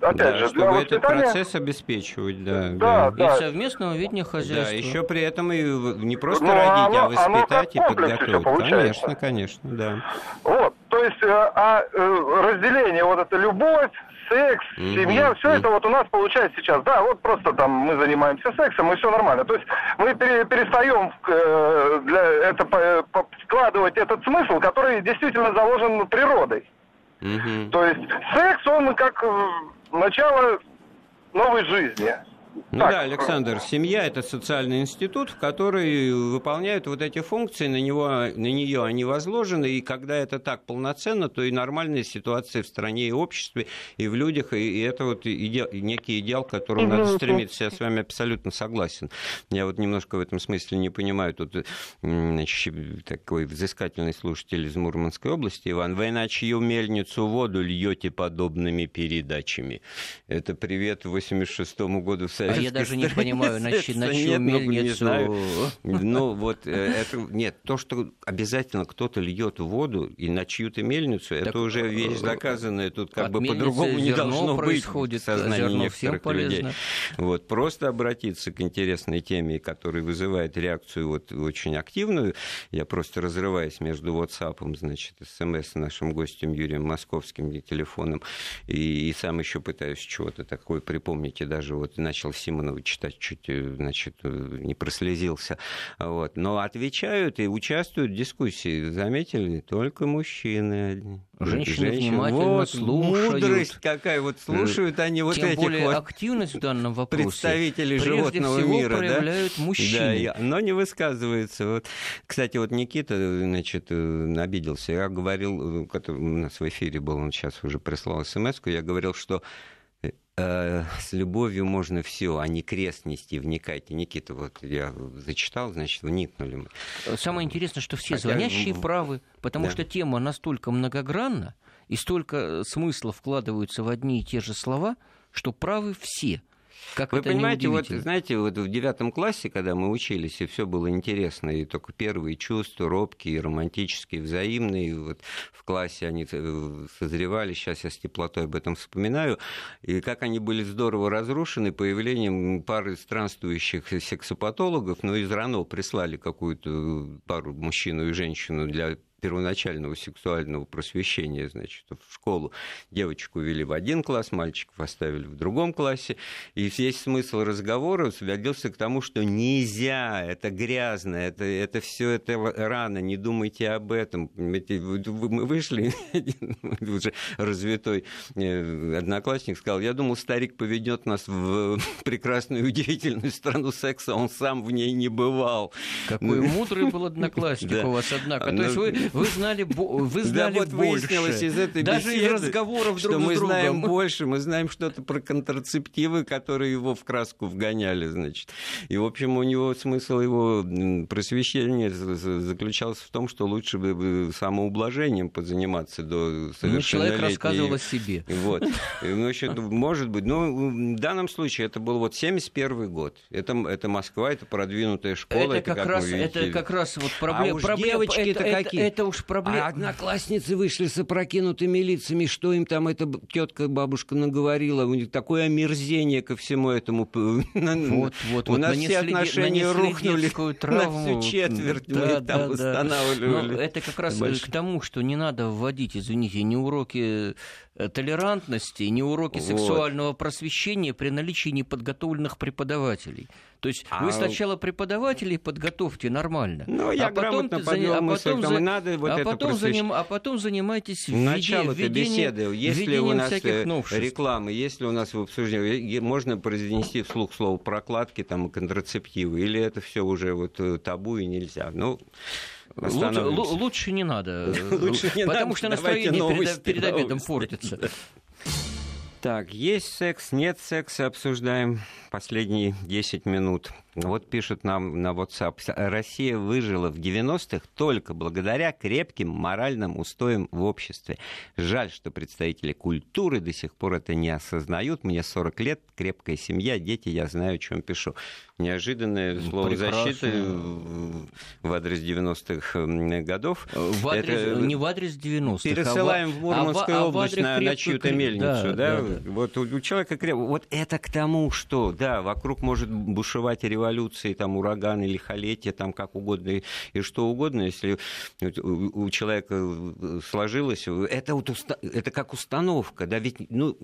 Опять да, же, чтобы для этот процесс обеспечивать, да, да. да. И совместного ведения хозяйства. Да, еще при этом и не просто Но ну, родить, а оно, а воспитать и подготовить. Конечно, конечно, да. Вот, то есть, э, а э, разделение, вот эта любовь, секс, mm-hmm. семья, все mm-hmm. это вот у нас получается сейчас. Да, вот просто там мы занимаемся сексом, и все нормально. То есть мы перестаем э, для это вкладывать этот смысл, который действительно заложен природой. Mm-hmm. То есть секс, он как э, начало новой жизни. Ну так. да, Александр, семья – это социальный институт, в который выполняют вот эти функции, на, него, на нее они возложены, и когда это так полноценно, то и нормальная ситуация в стране и обществе, и в людях, и, и это вот идеал, некий идеал, к которому надо стремиться. Я с вами абсолютно согласен. Я вот немножко в этом смысле не понимаю, тут значит, такой взыскательный слушатель из Мурманской области, Иван, вы на чью мельницу воду льете подобными передачами? Это привет 86 году в а я даже не понимаю, на, чью, чью нет, мельницу... Ну, ну, вот, э, (laughs) это, нет, то, что обязательно кто-то льет воду и на чью-то мельницу, так, это уже вещь э, доказанная, тут как бы по-другому не должно быть в сознании некоторых людей. Вот, просто обратиться к интересной теме, которая вызывает реакцию вот очень активную, я просто разрываюсь между WhatsApp, значит, смс нашим гостем Юрием Московским телефоном, и, и сам еще пытаюсь чего-то такое припомнить, и даже вот начал начал Симонова читать, чуть, э, значит, не прослезился. Вот. Но отвечают и участвуют в дискуссии, заметили, не только мужчины одни. Женщины Женщин. внимательно вот, слушают. Мудрость какая, вот слушают они вот Тем этих более вот активность в данном вопросе представителей прежде животного всего мира. проявляют да? мужчины. Да, но не высказываются. Вот. Кстати, вот Никита, значит, обиделся. Я говорил, у нас в эфире был, он сейчас уже прислал смс я говорил, что э, с любовью можно все, а не крест нести, вникайте. Никита, вот я зачитал, значит, вникнули мы. Самое интересное, что все Хотя... звонящие правы, потому да. что тема настолько многогранна, и столько смысла вкладываются в одни и те же слова, что правы все. Как Вы понимаете, вот знаете, вот в девятом классе, когда мы учились, и все было интересно, и только первые чувства, робкие, романтические, взаимные, вот в классе они э, созревали, сейчас я с теплотой об этом вспоминаю, и как они были здорово разрушены появлением пары странствующих сексопатологов, но из РАНО прислали какую-то пару, мужчину и женщину для первоначального сексуального просвещения, значит, в школу. Девочку вели в один класс, мальчиков оставили в другом классе. И весь смысл разговора сводился к тому, что нельзя, это грязно, это, это все это рано, не думайте об этом. Мы вышли, (laughs) уже развитой э, одноклассник сказал, я думал, старик поведет нас в прекрасную, удивительную страну секса, он сам в ней не бывал. Какой мудрый был (laughs) одноклассник у вас, однако. То есть вы вы знали, вы знали да, вот больше. выяснилось из этой Даже беседы, из разговоров что друг мы с другом. знаем больше, мы знаем что-то про контрацептивы, которые его в краску вгоняли, значит. И, в общем, у него смысл его просвещения заключался в том, что лучше бы самоублажением позаниматься до совершеннолетия. Ну, человек рассказывал о себе. Вот. Ну, еще, может быть. Но в данном случае это был вот 71 год. Это, это Москва, это продвинутая школа. Это, это как, раз, это как раз вот проблема. А уж девочки-то это, какие. Это, это уж проблема. А одноклассницы вышли с опрокинутыми лицами, что им там эта тетка бабушка наговорила, у них такое омерзение ко всему этому. (laughs) Вот, вот, у вот, нас все отношения рухнули травму. (laughs) на всю четверть, да, мы да, там да. восстанавливали. Но это как раз Больше. к тому, что не надо вводить, извините, не уроки толерантности, не уроки вот. сексуального просвещения при наличии неподготовленных преподавателей. То есть а... вы сначала преподавателей подготовьте нормально. Ну, я а потом, подвел а мысль, потом, за... надо вот а, это потом заним... а потом занимайтесь Начало введением, беседы. Если у нас э, рекламы, если у нас в обсуждении, можно произнести вслух слово прокладки там, и контрацептивы, или это все уже вот э, табу и нельзя? Ну, Лучше, лучше не надо, (laughs) лучше не потому надо. что настроение перед, перед обедом портится. Так, есть секс, нет секса, обсуждаем последние 10 минут. Вот пишут нам на WhatsApp. Россия выжила в 90-х только благодаря крепким моральным устоям в обществе. Жаль, что представители культуры до сих пор это не осознают. Мне 40 лет, крепкая семья, дети, я знаю, о чем пишу. Неожиданное слово Прекрасно. защиты в адрес 90-х годов. В адрес, это... Не в адрес 90-х. Пересылаем а в Мурманскую а область а на, на чью-то мельницу. Да, да? Да, да. Вот у человека креп... Вот это к тому, что, да, вокруг может бушевать революции, там, ураган или лихолетие, там, как угодно и, и что угодно, если у, у человека э, сложилось, это, вот уста... это как установка, да, ведь, ну,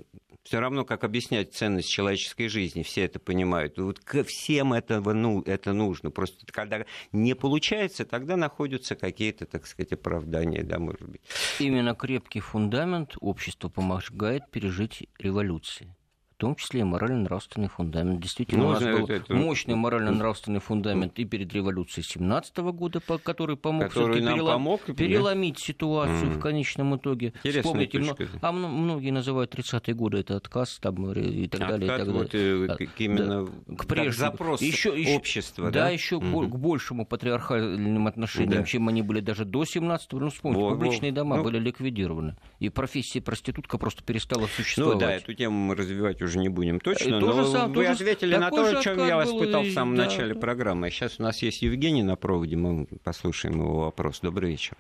все равно, как объяснять ценность человеческой жизни, все это понимают. Вот ко всем этого, ну, это нужно. Просто когда не получается, тогда находятся какие-то, так сказать, оправдания, да, может быть. Именно крепкий фундамент общества помогает пережить революции в том числе и морально-нравственный фундамент. Действительно, ну, у нас был это... мощный морально-нравственный фундамент и перед революцией 17 года, который помог который нам перелом... помог, переломить ситуацию mm. в конечном итоге. Интересная Вспомните, но... а многие называют 30-е годы это отказ там, и так далее. Отказ, и так далее. Вот, именно да. к прежнему. запрос еще, общества. Да, да еще mm-hmm. к большему патриархальным отношениям, да. чем они были даже до 17-го. Ну, вспомните, вот, публичные вот. дома ну... были ликвидированы. И профессия проститутка просто перестала существовать. Ну да, эту тему мы развивать уже не будем точно, но сам, вы ответили на то, о чем я вас пытал в самом да. начале программы. Сейчас у нас есть Евгений на проводе, мы послушаем его вопрос. Добрый вечер.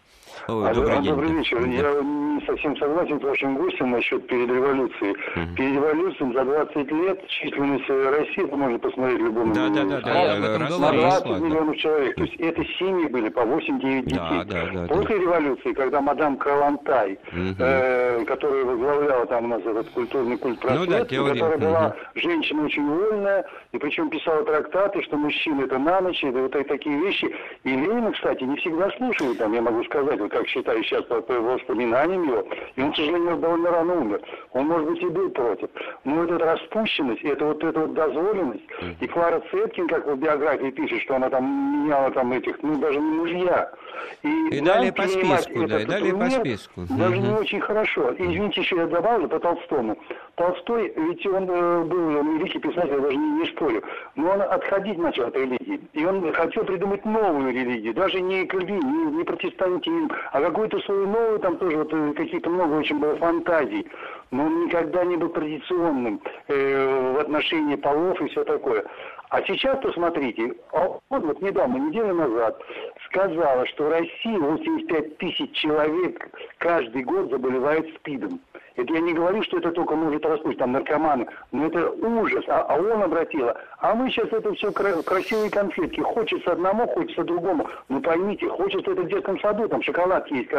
Ой, добрый, день. добрый вечер. Да. Я не совсем согласен с вашим гостем насчет перед революцией. Угу. Перед революцией за 20 лет численность России, это можно посмотреть в любом да, да, да, да, да, да, 20 миллионов человек. То есть это семьи были по 8-9 детей. Да, да, да, После да. революции, когда мадам Калантай, угу. э, которая возглавляла там у нас этот культурный культ ну, да, которая была угу. женщина очень вольная, и причем писала трактаты, что мужчина это на ночь, это вот такие вещи. И Ленина, кстати, не всегда слушали, там, я могу сказать, как считаю сейчас по, по воспоминаниям его, и он, к сожалению, довольно рано умер. Он, может быть, и был против. Но вот эта распущенность, это вот эта вот дозволенность, и Клара Цеткин, как в биографии пишет, что она там меняла там этих, ну, даже не мужья. И, и далее по списку, да, и далее по списку. Даже угу. не очень хорошо. И, извините, еще я добавлю по Толстому. Толстой, ведь он э, был великий писатель, я даже не, не спорю, но он отходить начал от религии. И он хотел придумать новую религию, даже не кальвин, не, не протестантизм, а какую-то свою новую, там тоже вот э, какие-то много очень было фантазий. Но он никогда не был традиционным э, в отношении полов и все такое. А сейчас посмотрите, он вот недавно, неделю назад, сказала, что в России 85 тысяч человек каждый год заболевает СПИДом. Это я не говорю, что это только может распустить, там наркоманы, но это ужас. А, а он обратила. А мы сейчас это все красивые конфетки. Хочется одному, хочется другому. Ну поймите, хочется это в детском саду, там шоколад есть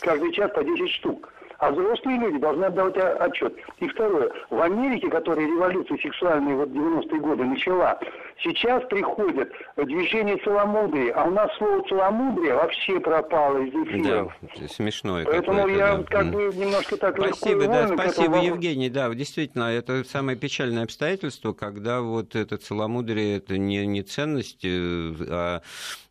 каждый час по 10 штук. А взрослые люди должны отдавать отчет. И второе. В Америке, которая революцию сексуальную вот 90-е годы начала, сейчас приходят движение целомудрия, а у нас слово целомудрие вообще пропало из эфира. Да, смешное Поэтому я да. как бы немножко так Спасибо, да, спасибо, Евгений. Да, действительно, это самое печальное обстоятельство, когда вот это целомудрие, это не, не ценность, э, а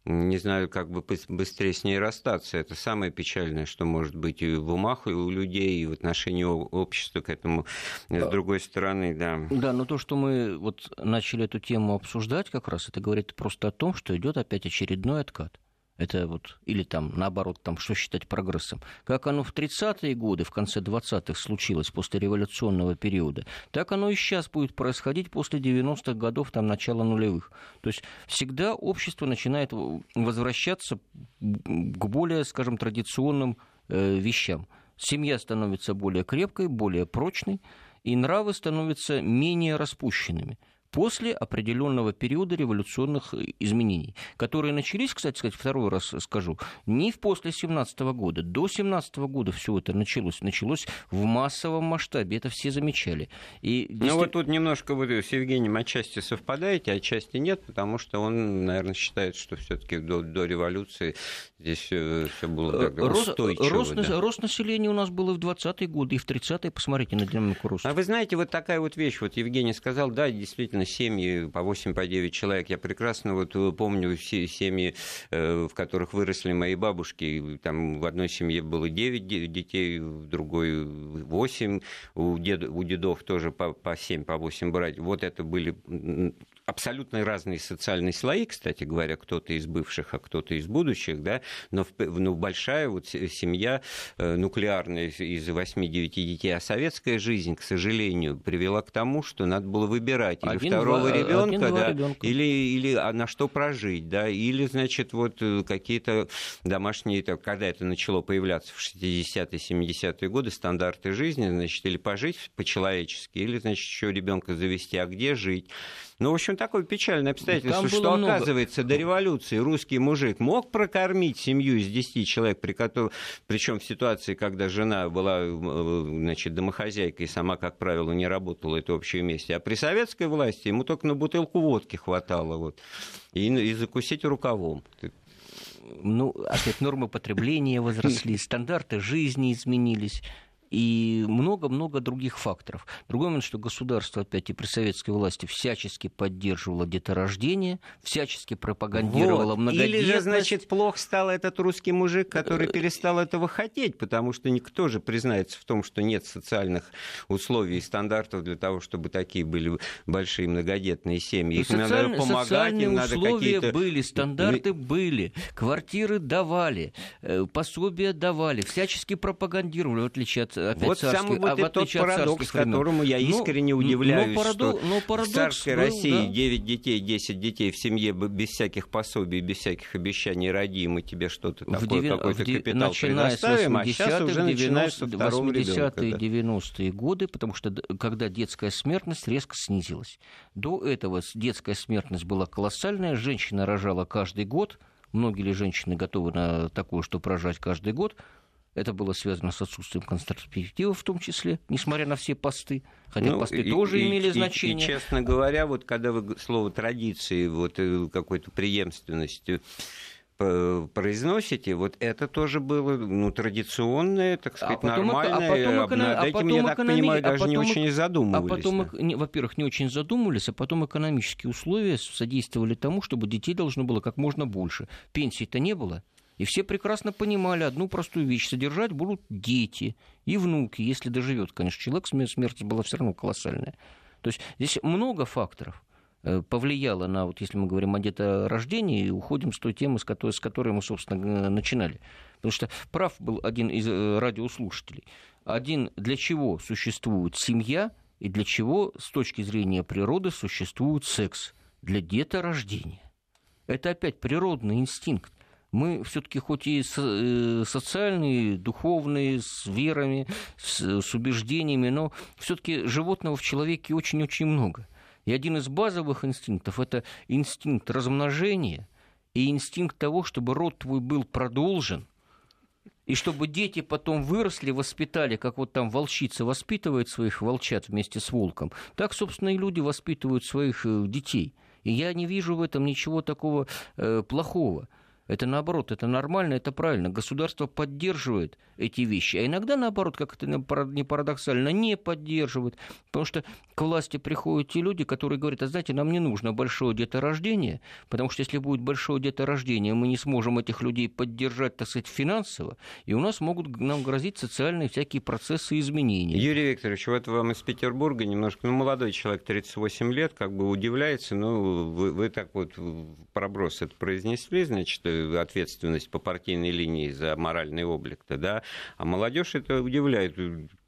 не знаю, как бы быстрее с ней расстаться. Это самое печальное, что может быть и в умах, и у людей, и в отношении общества к этому. С другой стороны, да. Да, но то, что мы вот начали эту тему обсуждать как раз, это говорит просто о том, что идет опять очередной откат. Это вот, или там, наоборот, там, что считать прогрессом. Как оно в 30-е годы, в конце 20-х случилось после революционного периода, так оно и сейчас будет происходить после 90-х годов, там, начала нулевых. То есть всегда общество начинает возвращаться к более, скажем, традиционным э, вещам. Семья становится более крепкой, более прочной, и нравы становятся менее распущенными – после определенного периода революционных э, изменений, которые начались, кстати сказать, второй раз скажу, не в после 17 года. До 17 года все это началось. Началось в массовом масштабе. Это все замечали. И действительно... Ну вот тут немножко вы с Евгением отчасти совпадаете, а отчасти нет, потому что он, наверное, считает, что все-таки до, до революции здесь все, все было так, рост, устойчиво. Рост, да. рост населения у нас был и в 20-е годы, и в 30-е. Посмотрите на динамику роста. А вы знаете, вот такая вот вещь, вот Евгений сказал, да, действительно, действительно семьи по 8, по 9 человек. Я прекрасно вот э, помню все семьи, э, в которых выросли мои бабушки. Там в одной семье было 9 детей, в другой 8. У, дед, у дедов тоже по, по 7, по 8 братьев. Вот это были абсолютно разные социальные слои, кстати говоря, кто-то из бывших, а кто-то из будущих, да, но, ну, большая вот семья э, нуклеарная из 8-9 детей, а советская жизнь, к сожалению, привела к тому, что надо было выбирать или один, второго ребенка, да, ребенка. или, или а на что прожить, да, или, значит, вот э, какие-то домашние, когда это начало появляться в 60-е, 70-е годы, стандарты жизни, значит, или пожить по-человечески, или, значит, еще ребенка завести, а где жить. Ну, в общем, такое печальное обстоятельство, что, много... оказывается, до революции русский мужик мог прокормить семью из 10 человек, при котором, причем в ситуации, когда жена была э, значит, домохозяйкой сама, как правило, не работала это общее вместе. А при советской власти ему только на бутылку водки хватало вот, и, и закусить рукавом. Ну, опять нормы потребления возросли, стандарты жизни изменились и много-много других факторов. Другой момент, что государство, опять и при советской власти, всячески поддерживало деторождение, всячески пропагандировало вот. многодетность. Или же, значит, плохо стал этот русский мужик, который перестал этого хотеть, потому что никто же признается в том, что нет социальных условий и стандартов для того, чтобы такие были большие многодетные семьи. Их надо помогать, им надо какие-то... были, стандарты были, квартиры давали, э, пособия давали, всячески пропагандировали, в отличие от опять вот царских, самый вот а, тот парадокс, которому я искренне но, удивляюсь, но, парадо... что но парадокс в царской был, России да. 9 детей, 10 детей в семье без всяких пособий, без всяких обещаний роди, мы тебе что-то такое, девя... какой-то де... капитал начиная предоставим, а сейчас уже начинается 80-е, 90-е годы, потому что когда детская смертность резко снизилась. До этого детская смертность была колоссальная, женщина рожала каждый год, многие ли женщины готовы на такое, что рожать каждый год, это было связано с отсутствием контрацептивов в том числе, несмотря на все посты. Хотя ну, посты и, тоже и, имели и, значение. И, честно говоря, вот когда вы слово традиции, вот э, какой-то преемственности произносите, вот это тоже было ну, традиционное, так сказать, а нормальное. А потом, а потом я так понимаю, даже а потом... не очень задумывались. А потом, да. во-первых, не очень задумывались, а потом экономические условия содействовали тому, чтобы детей должно было как можно больше. Пенсий-то не было. И все прекрасно понимали одну простую вещь. Содержать будут дети и внуки, если доживет, конечно, человек, смерть была все равно колоссальная. То есть здесь много факторов. Э, повлияло на, вот если мы говорим о деторождении, уходим с той темы, с которой, с которой мы, собственно, начинали. Потому что прав был один из э, радиослушателей. Один, для чего существует семья и для чего с точки зрения природы существует секс? Для деторождения. Это опять природный инстинкт. Мы все-таки хоть и э, социальные, духовные, с верами, с, с убеждениями, но все-таки животного в человеке очень-очень много. И один из базовых инстинктов – это инстинкт размножения и инстинкт того, чтобы род твой был продолжен, и чтобы дети потом выросли, воспитали, как вот там волчица воспитывает своих волчат вместе с волком, так, собственно, и люди воспитывают своих э, детей. И я не вижу в этом ничего такого э, плохого. Это наоборот, это нормально, это правильно. Государство поддерживает эти вещи, а иногда наоборот, как это не парадоксально, не поддерживает. Потому что к власти приходят те люди, которые говорят, а знаете, нам не нужно большое деторождение, потому что если будет большое деторождение, мы не сможем этих людей поддержать, так сказать, финансово, и у нас могут нам грозить социальные всякие процессы изменений. Юрий Викторович, вот вам из Петербурга немножко, ну, молодой человек, 38 лет, как бы удивляется, ну, вы, вы так вот проброс это произнесли, значит, ответственность по партийной линии за моральный облик-то, да, а молодежь это удивляет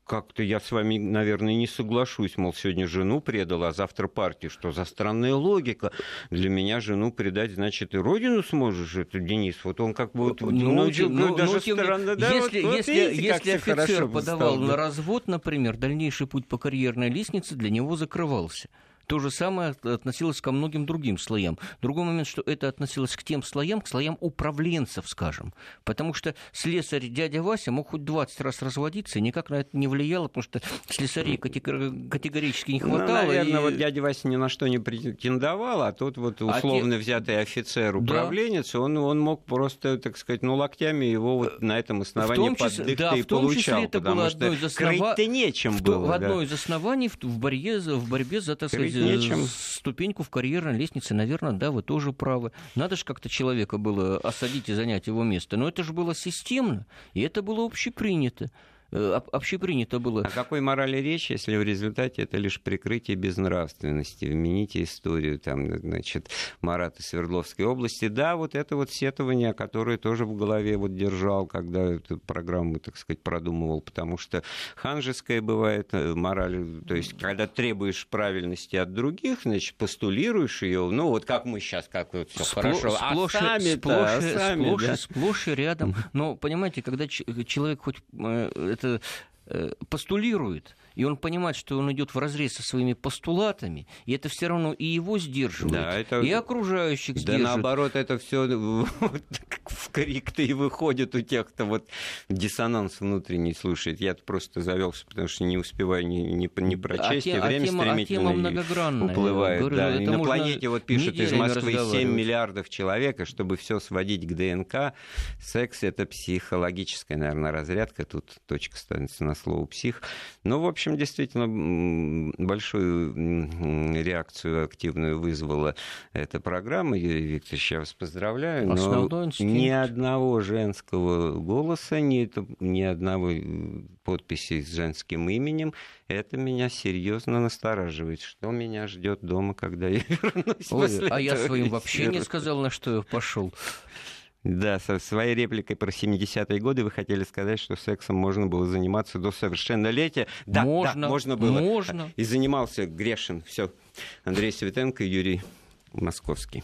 как-то я с вами, наверное, не соглашусь, мол, сегодня жену предала, а завтра партию. Что за странная логика? Для меня жену предать, значит, и родину сможешь, это Денис. Вот он как бы... Вот, ну, ну, ну, ну даже ну, странно, да? Если, вот, если, видите, если офицер подавал стал, на развод, например, дальнейший путь по карьерной лестнице для него закрывался. То же самое относилось ко многим другим слоям. Другой момент, что это относилось к тем слоям, к слоям управленцев, скажем. Потому что слесарь дядя Вася мог хоть 20 раз разводиться, и никак на это не влияло, потому что слесарей категорически не ну, хватало. Ну, наверное, и... вот дядя Вася ни на что не претендовал, а тут вот условно а те... взятый офицер, управленец, да. он, он мог просто, так сказать, ну, локтями его вот на этом основании под числе, да, и в том получал. Числе это потому было что одно из основ... крыть-то нечем в, было. В одно да. из оснований в, в, борьбе, в борьбе за, так сказать, нечем. ступеньку в карьерной лестнице, наверное, да, вы тоже правы. Надо же как-то человека было осадить и занять его место. Но это же было системно, и это было общепринято. Э, общепринято было. О какой морали речь, если в результате это лишь прикрытие безнравственности? Вмените историю там, значит, Марата Свердловской области. Да, вот это вот сетование, которое тоже в голове вот держал, когда эту программу, так сказать, продумывал, потому что ханжеская бывает э, мораль, то есть когда требуешь правильности от других, значит, постулируешь ее, ну вот как мы сейчас, как вот все Спло- хорошо, а сплошь, сами сплошь, а сами, сплошь, да? сплошь и рядом. Но, понимаете, когда человек хоть э, это постулирует, и он понимает, что он идет в разрез со своими постулатами, и это все равно и его сдерживает, да, это... и окружающих сдерживает. Да наоборот, это все (laughs) в крик-то и выходит у тех, кто вот диссонанс внутренний слушает. Я просто завелся, потому что не успеваю ни, ни, ни прочесть, а, и время а тема, стремительно а тема уплывает. Говорю, да. И на планете вот пишут из Москвы 7 миллиардов человек, и чтобы все сводить к ДНК, секс это психологическая, наверное, разрядка. Тут точка становится на слово псих. Ну, в общем, действительно, большую реакцию активную вызвала эта программа. Юрий Викторович, я вас поздравляю. Но ни одного женского голоса, ни, ни одного подписи с женским именем, это меня серьезно настораживает. Что меня ждет дома, когда я (laughs) вернусь? Ой, а я своим эфира. вообще не сказал, на что я пошел. Да, со своей репликой про 70-е годы вы хотели сказать, что сексом можно было заниматься до совершеннолетия. Да, можно, да, можно было. Можно. И занимался Грешин. Все. Андрей Светенко, Юрий Московский.